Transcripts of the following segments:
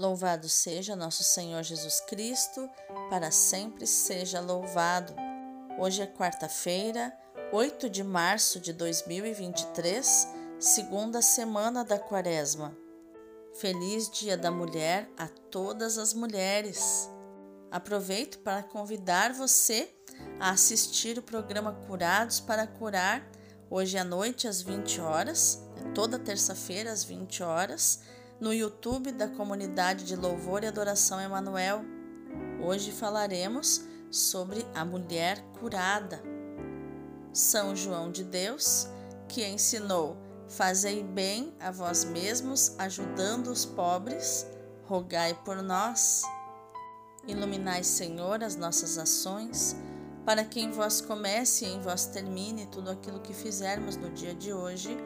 Louvado seja nosso Senhor Jesus Cristo, para sempre seja louvado. Hoje é quarta-feira, 8 de março de 2023, segunda semana da Quaresma. Feliz Dia da Mulher a todas as mulheres. Aproveito para convidar você a assistir o programa Curados para Curar, hoje à noite às 20 horas, toda terça-feira às 20 horas no YouTube da comunidade de louvor e adoração Emanuel. Hoje falaremos sobre a mulher curada. São João de Deus, que ensinou: Fazei bem a vós mesmos, ajudando os pobres, rogai por nós. Iluminai, Senhor, as nossas ações, para que em vós comece e em vós termine tudo aquilo que fizermos no dia de hoje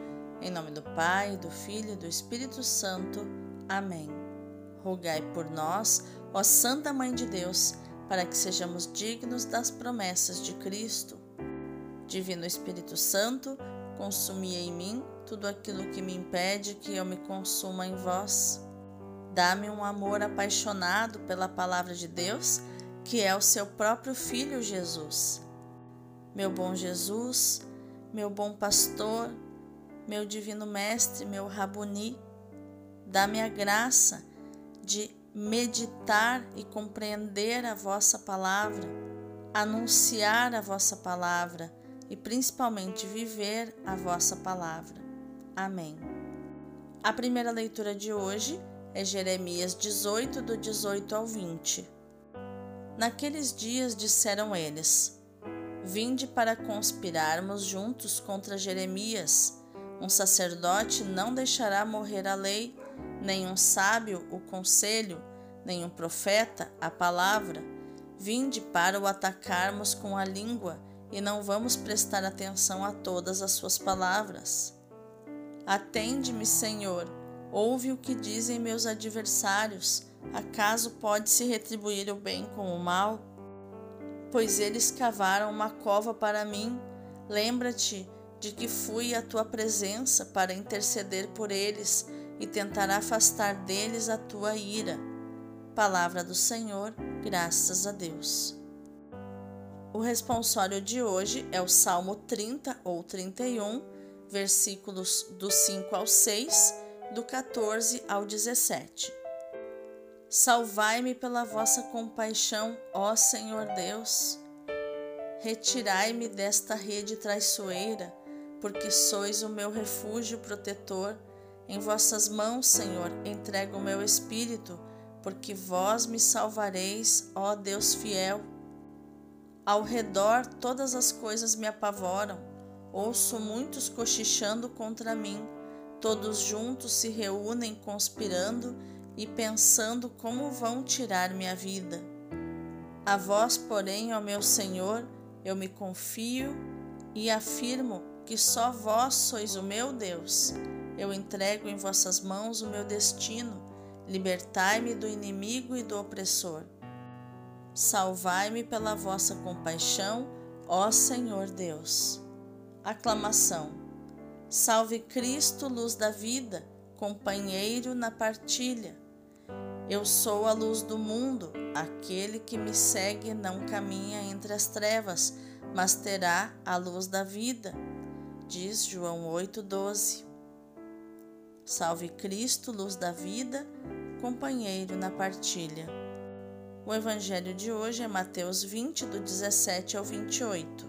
em nome do Pai, do Filho e do Espírito Santo. Amém. Rogai por nós, ó Santa Mãe de Deus, para que sejamos dignos das promessas de Cristo. Divino Espírito Santo, consumi em mim tudo aquilo que me impede que eu me consuma em vós. Dá-me um amor apaixonado pela palavra de Deus, que é o seu próprio Filho Jesus. Meu bom Jesus, meu bom pastor, meu divino mestre, meu Rabuni, dá-me a graça de meditar e compreender a vossa palavra, anunciar a vossa palavra e principalmente viver a vossa palavra. Amém. A primeira leitura de hoje é Jeremias 18, do 18 ao 20. Naqueles dias disseram eles: Vinde para conspirarmos juntos contra Jeremias um sacerdote não deixará morrer a lei, nem um sábio o conselho, nem um profeta a palavra. Vinde para o atacarmos com a língua, e não vamos prestar atenção a todas as suas palavras. Atende-me, Senhor, ouve o que dizem meus adversários. Acaso pode-se retribuir o bem com o mal? Pois eles cavaram uma cova para mim. Lembra-te de que fui à tua presença para interceder por eles e tentar afastar deles a tua ira. Palavra do Senhor, graças a Deus. O responsório de hoje é o Salmo 30 ou 31, versículos do 5 ao 6, do 14 ao 17. Salvai-me pela vossa compaixão, ó Senhor Deus. Retirai-me desta rede traiçoeira porque sois o meu refúgio protetor. Em vossas mãos, Senhor, entrego o meu espírito, porque vós me salvareis, ó Deus fiel. Ao redor todas as coisas me apavoram, ouço muitos cochichando contra mim, todos juntos se reúnem conspirando e pensando como vão tirar minha vida. A vós, porém, ó meu Senhor, eu me confio e afirmo que só vós sois o meu Deus. Eu entrego em vossas mãos o meu destino. Libertai-me do inimigo e do opressor. Salvai-me pela vossa compaixão, ó Senhor Deus. Aclamação. Salve Cristo, luz da vida, companheiro na partilha. Eu sou a luz do mundo, aquele que me segue não caminha entre as trevas, mas terá a luz da vida diz João 8,12. Salve Cristo, luz da vida, companheiro na partilha. O evangelho de hoje é Mateus 20, do 17 ao 28.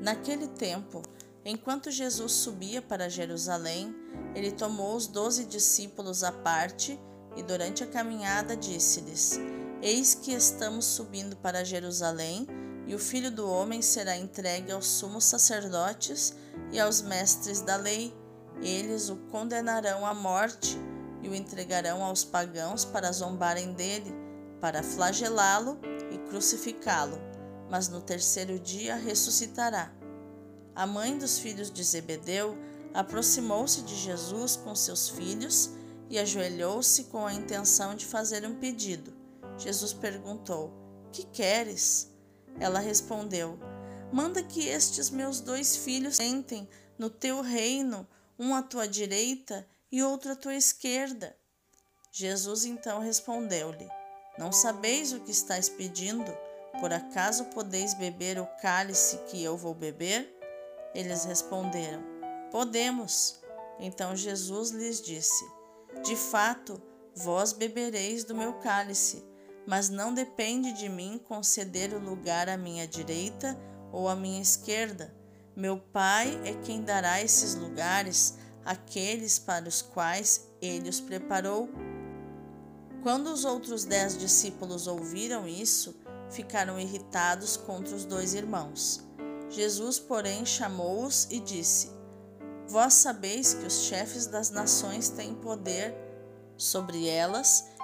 Naquele tempo, enquanto Jesus subia para Jerusalém, ele tomou os doze discípulos à parte e, durante a caminhada, disse-lhes: Eis que estamos subindo para Jerusalém e o filho do homem será entregue aos sumos sacerdotes e aos mestres da lei. Eles o condenarão à morte e o entregarão aos pagãos para zombarem dele, para flagelá-lo e crucificá-lo. Mas no terceiro dia ressuscitará. A mãe dos filhos de Zebedeu aproximou-se de Jesus com seus filhos e ajoelhou-se com a intenção de fazer um pedido. Jesus perguntou: Que queres? Ela respondeu: Manda que estes meus dois filhos sentem no teu reino, um à tua direita e outro à tua esquerda. Jesus então respondeu-lhe: Não sabeis o que estáis pedindo? Por acaso podeis beber o cálice que eu vou beber? Eles responderam: Podemos. Então Jesus lhes disse: De fato, vós bebereis do meu cálice, mas não depende de mim conceder o lugar à minha direita ou à minha esquerda. Meu Pai é quem dará esses lugares àqueles para os quais ele os preparou. Quando os outros dez discípulos ouviram isso, ficaram irritados contra os dois irmãos. Jesus, porém, chamou-os e disse: Vós sabeis que os chefes das nações têm poder sobre elas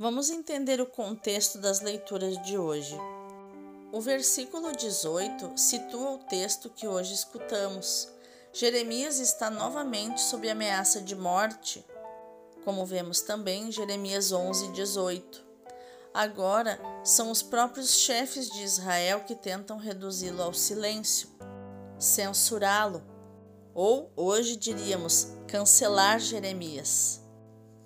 Vamos entender o contexto das leituras de hoje. O versículo 18 situa o texto que hoje escutamos. Jeremias está novamente sob ameaça de morte, como vemos também em Jeremias 11, 18. Agora são os próprios chefes de Israel que tentam reduzi-lo ao silêncio, censurá-lo, ou hoje diríamos cancelar Jeremias.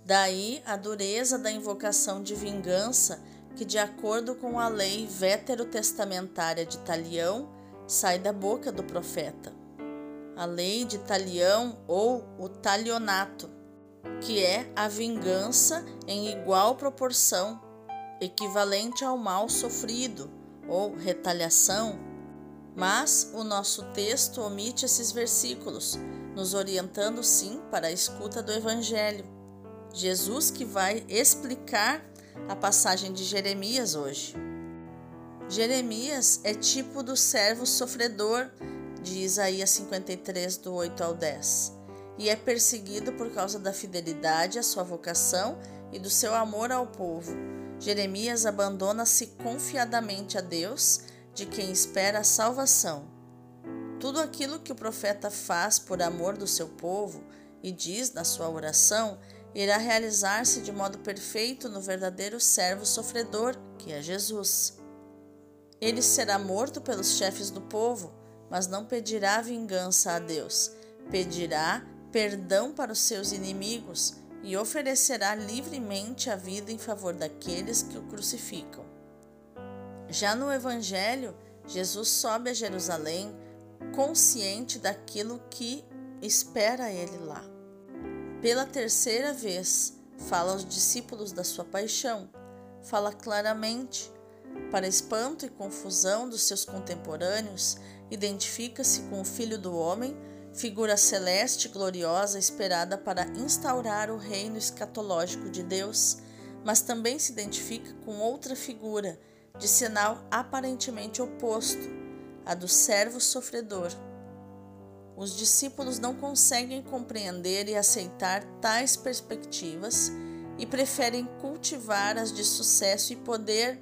Daí a dureza da invocação de vingança que, de acordo com a lei veterotestamentária de Talião, sai da boca do profeta. A lei de Talião ou o talionato, que é a vingança em igual proporção equivalente ao mal sofrido ou retaliação, mas o nosso texto omite esses versículos, nos orientando sim para a escuta do Evangelho. Jesus que vai explicar a passagem de Jeremias hoje. Jeremias é tipo do servo sofredor de Isaías 53, do 8 ao 10, e é perseguido por causa da fidelidade à sua vocação e do seu amor ao povo Jeremias abandona-se confiadamente a Deus, de quem espera a salvação. Tudo aquilo que o profeta faz por amor do seu povo e diz na sua oração irá realizar-se de modo perfeito no verdadeiro servo sofredor, que é Jesus. Ele será morto pelos chefes do povo, mas não pedirá vingança a Deus, pedirá perdão para os seus inimigos e oferecerá livremente a vida em favor daqueles que o crucificam. Já no Evangelho, Jesus sobe a Jerusalém consciente daquilo que espera ele lá. Pela terceira vez, fala aos discípulos da sua paixão, fala claramente, para espanto e confusão dos seus contemporâneos, identifica-se com o Filho do Homem figura celeste gloriosa esperada para instaurar o reino escatológico de Deus, mas também se identifica com outra figura, de sinal aparentemente oposto, a do servo sofredor. Os discípulos não conseguem compreender e aceitar tais perspectivas e preferem cultivar as de sucesso e poder.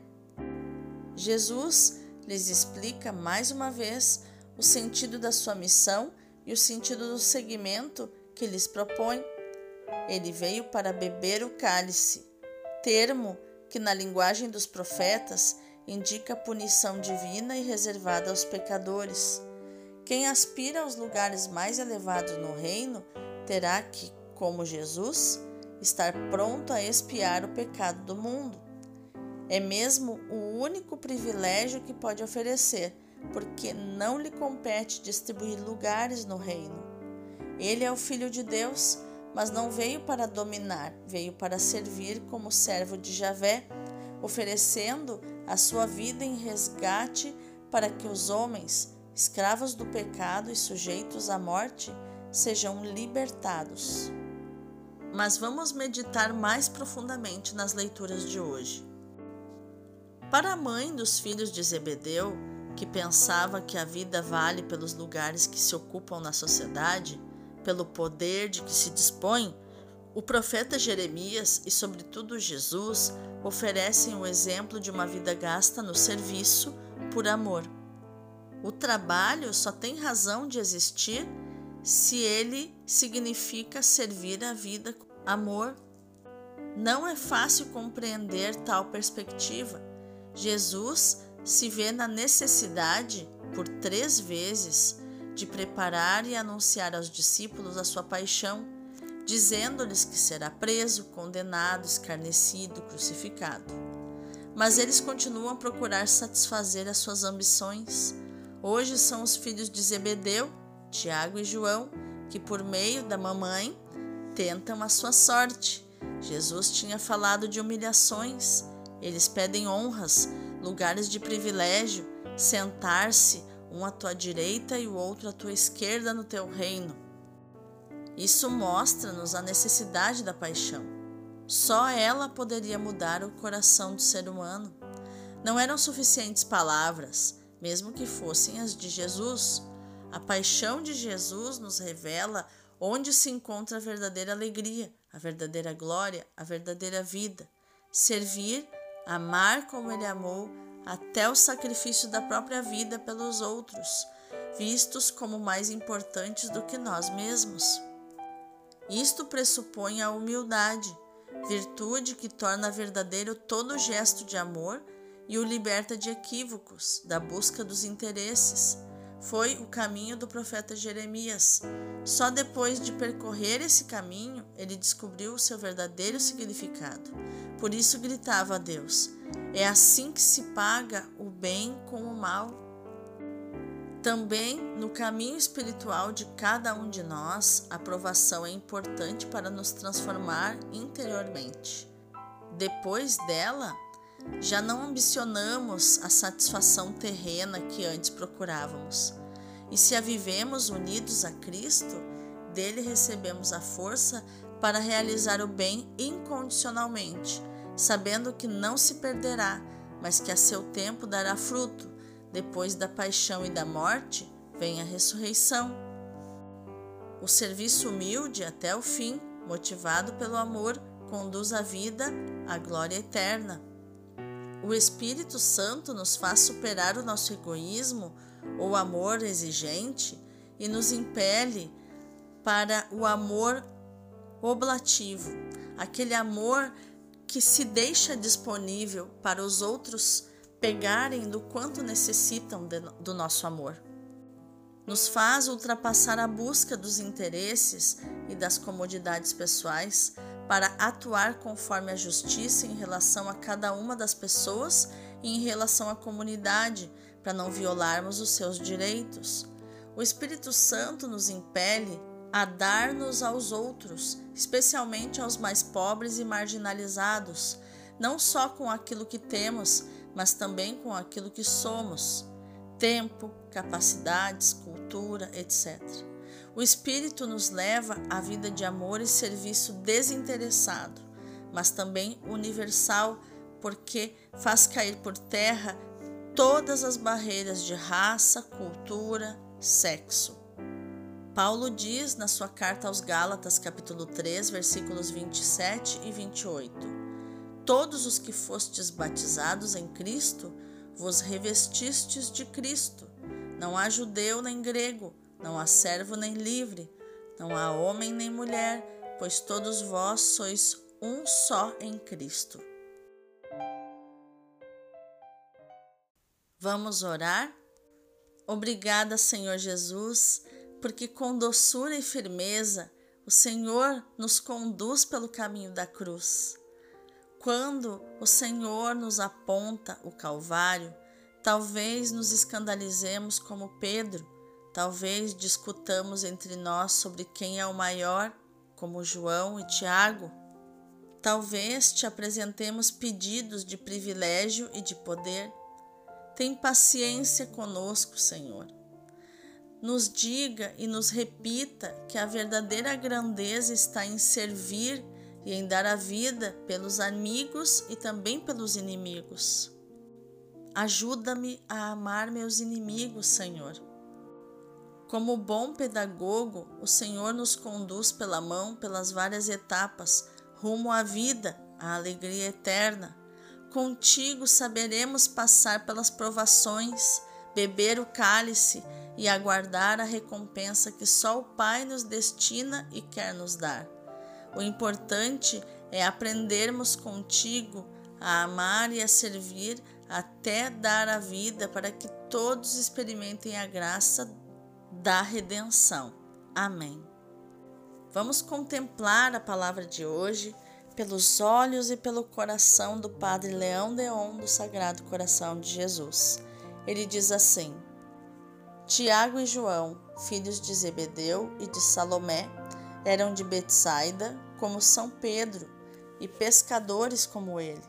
Jesus lhes explica mais uma vez o sentido da sua missão e o sentido do seguimento que lhes propõe. Ele veio para beber o cálice, termo que na linguagem dos profetas indica punição divina e reservada aos pecadores. Quem aspira aos lugares mais elevados no reino terá que, como Jesus, estar pronto a expiar o pecado do mundo. É mesmo o único privilégio que pode oferecer porque não lhe compete distribuir lugares no reino. Ele é o Filho de Deus, mas não veio para dominar, veio para servir como servo de Javé, oferecendo a sua vida em resgate para que os homens, escravos do pecado e sujeitos à morte, sejam libertados. Mas vamos meditar mais profundamente nas leituras de hoje. Para a mãe dos filhos de Zebedeu, que pensava que a vida vale pelos lugares que se ocupam na sociedade, pelo poder de que se dispõe, O profeta Jeremias e, sobretudo, Jesus oferecem o exemplo de uma vida gasta no serviço por amor. O trabalho só tem razão de existir se ele significa servir a vida com amor. Não é fácil compreender tal perspectiva. Jesus se vê na necessidade, por três vezes, de preparar e anunciar aos discípulos a sua paixão dizendo-lhes que será preso, condenado, escarnecido, crucificado. Mas eles continuam a procurar satisfazer as suas ambições. Hoje são os filhos de Zebedeu, Tiago e João, que por meio da mamãe tentam a sua sorte. Jesus tinha falado de humilhações. Eles pedem honras, lugares de privilégio, sentar-se um à tua direita e o outro à tua esquerda no teu reino. Isso mostra-nos a necessidade da paixão. Só ela poderia mudar o coração do ser humano. Não eram suficientes palavras, mesmo que fossem as de Jesus. A paixão de Jesus nos revela onde se encontra a verdadeira alegria, a verdadeira glória, a verdadeira vida. Servir, amar como ele amou, até o sacrifício da própria vida pelos outros, vistos como mais importantes do que nós mesmos. Isto pressupõe a humildade, virtude que torna verdadeiro todo gesto de amor e o liberta de equívocos, da busca dos interesses. Foi o caminho do profeta Jeremias. Só depois de percorrer esse caminho ele descobriu o seu verdadeiro significado. Por isso gritava a Deus: É assim que se paga o bem com o mal. Também no caminho espiritual de cada um de nós, a aprovação é importante para nos transformar interiormente. Depois dela, já não ambicionamos a satisfação terrena que antes procurávamos. E se a vivemos unidos a Cristo, dele recebemos a força para realizar o bem incondicionalmente, sabendo que não se perderá, mas que a seu tempo dará fruto depois da paixão e da morte, vem a ressurreição. O serviço humilde até o fim, motivado pelo amor, conduz a vida à glória eterna. O Espírito Santo nos faz superar o nosso egoísmo ou amor exigente e nos impele para o amor oblativo, aquele amor que se deixa disponível para os outros pegarem do quanto necessitam de, do nosso amor. Nos faz ultrapassar a busca dos interesses e das comodidades pessoais para atuar conforme a justiça em relação a cada uma das pessoas e em relação à comunidade, para não violarmos os seus direitos. O Espírito Santo nos impele a dar-nos aos outros, especialmente aos mais pobres e marginalizados, não só com aquilo que temos, mas também com aquilo que somos: tempo, capacidades, cultura, etc. O Espírito nos leva à vida de amor e serviço desinteressado, mas também universal, porque faz cair por terra todas as barreiras de raça, cultura, sexo. Paulo diz na sua carta aos Gálatas, capítulo 3, versículos 27 e 28: Todos os que fostes batizados em Cristo, vos revestistes de Cristo. Não há judeu nem grego, não há servo nem livre, não há homem nem mulher, pois todos vós sois um só em Cristo. Vamos orar? Obrigada, Senhor Jesus, porque com doçura e firmeza o Senhor nos conduz pelo caminho da cruz. Quando o Senhor nos aponta o Calvário, talvez nos escandalizemos como Pedro, talvez discutamos entre nós sobre quem é o maior, como João e Tiago. Talvez te apresentemos pedidos de privilégio e de poder. Tem paciência conosco, Senhor. Nos diga e nos repita que a verdadeira grandeza está em servir e em dar a vida pelos amigos e também pelos inimigos. Ajuda-me a amar meus inimigos, Senhor. Como bom pedagogo, o Senhor nos conduz pela mão pelas várias etapas, rumo à vida, à alegria eterna. Contigo saberemos passar pelas provações, beber o cálice e aguardar a recompensa que só o Pai nos destina e quer nos dar. O importante é aprendermos contigo a amar e a servir até dar a vida para que todos experimentem a graça da redenção. Amém. Vamos contemplar a palavra de hoje pelos olhos e pelo coração do Padre Leão Deon do Sagrado Coração de Jesus. Ele diz assim: Tiago e João, filhos de Zebedeu e de Salomé, eram de Betsaida, como São Pedro, e pescadores como ele.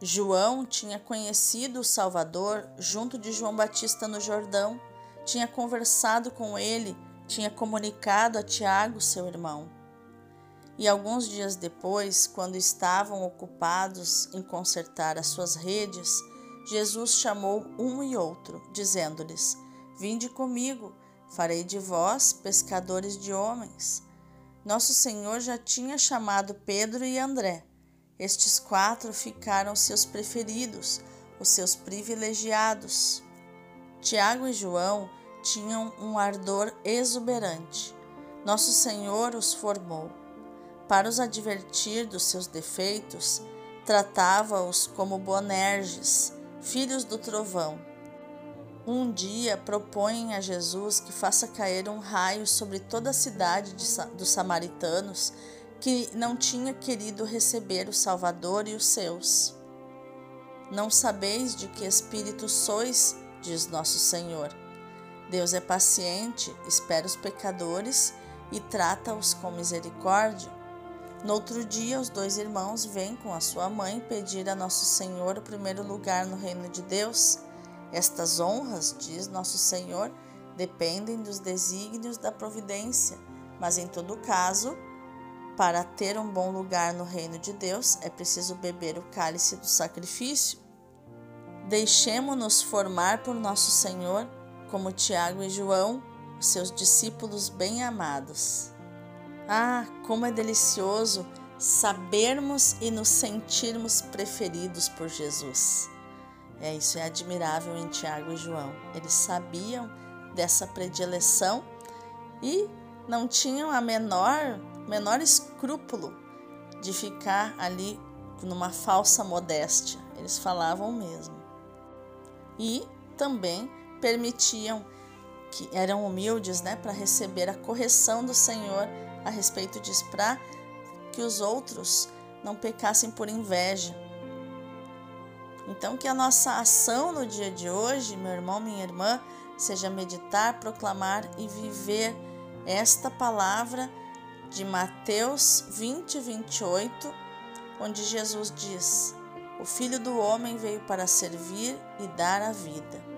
João tinha conhecido o Salvador junto de João Batista no Jordão tinha conversado com ele, tinha comunicado a Tiago, seu irmão. E alguns dias depois, quando estavam ocupados em consertar as suas redes, Jesus chamou um e outro, dizendo-lhes: Vinde comigo, farei de vós pescadores de homens. Nosso Senhor já tinha chamado Pedro e André. Estes quatro ficaram seus preferidos, os seus privilegiados. Tiago e João tinham um ardor exuberante. Nosso Senhor os formou. Para os advertir dos seus defeitos, tratava-os como Bonerges, filhos do trovão. Um dia propõem a Jesus que faça cair um raio sobre toda a cidade dos samaritanos que não tinha querido receber o Salvador e os seus. Não sabeis de que espírito sois, diz nosso Senhor Deus é paciente, espera os pecadores e trata-os com misericórdia. No outro dia, os dois irmãos vêm com a sua mãe pedir a Nosso Senhor o primeiro lugar no reino de Deus. Estas honras, diz Nosso Senhor, dependem dos desígnios da providência, mas em todo caso, para ter um bom lugar no reino de Deus, é preciso beber o cálice do sacrifício. Deixemo-nos formar por Nosso Senhor como Tiago e João, seus discípulos bem-amados. Ah, como é delicioso sabermos e nos sentirmos preferidos por Jesus. É isso é admirável em Tiago e João. Eles sabiam dessa predileção e não tinham a menor menor escrúpulo de ficar ali numa falsa modéstia. Eles falavam mesmo. E também permitiam que eram humildes, né, para receber a correção do Senhor a respeito disso, para que os outros não pecassem por inveja. Então, que a nossa ação no dia de hoje, meu irmão, minha irmã, seja meditar, proclamar e viver esta palavra de Mateus 20, 28, onde Jesus diz: O Filho do Homem veio para servir e dar a vida.